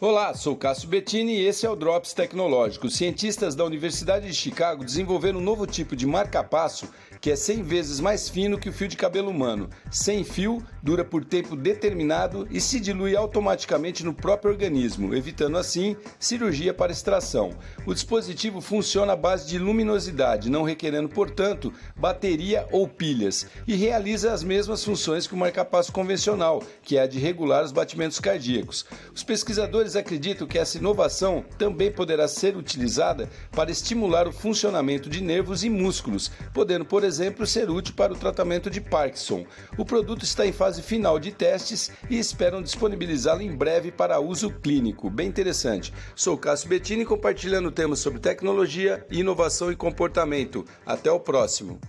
Olá, sou Cássio Bettini e esse é o Drops Tecnológico. Cientistas da Universidade de Chicago desenvolveram um novo tipo de marca-passo que é 100 vezes mais fino que o fio de cabelo humano. Sem fio, dura por tempo determinado e se dilui automaticamente no próprio organismo, evitando assim cirurgia para extração. O dispositivo funciona à base de luminosidade, não requerendo, portanto, bateria ou pilhas, e realiza as mesmas funções que o marca-passo convencional, que é a de regular os batimentos cardíacos. Os pesquisadores Pesquisadores acreditam que essa inovação também poderá ser utilizada para estimular o funcionamento de nervos e músculos, podendo, por exemplo, ser útil para o tratamento de Parkinson. O produto está em fase final de testes e esperam disponibilizá-lo em breve para uso clínico. Bem interessante. Sou Cássio Bettini compartilhando temas sobre tecnologia, inovação e comportamento. Até o próximo.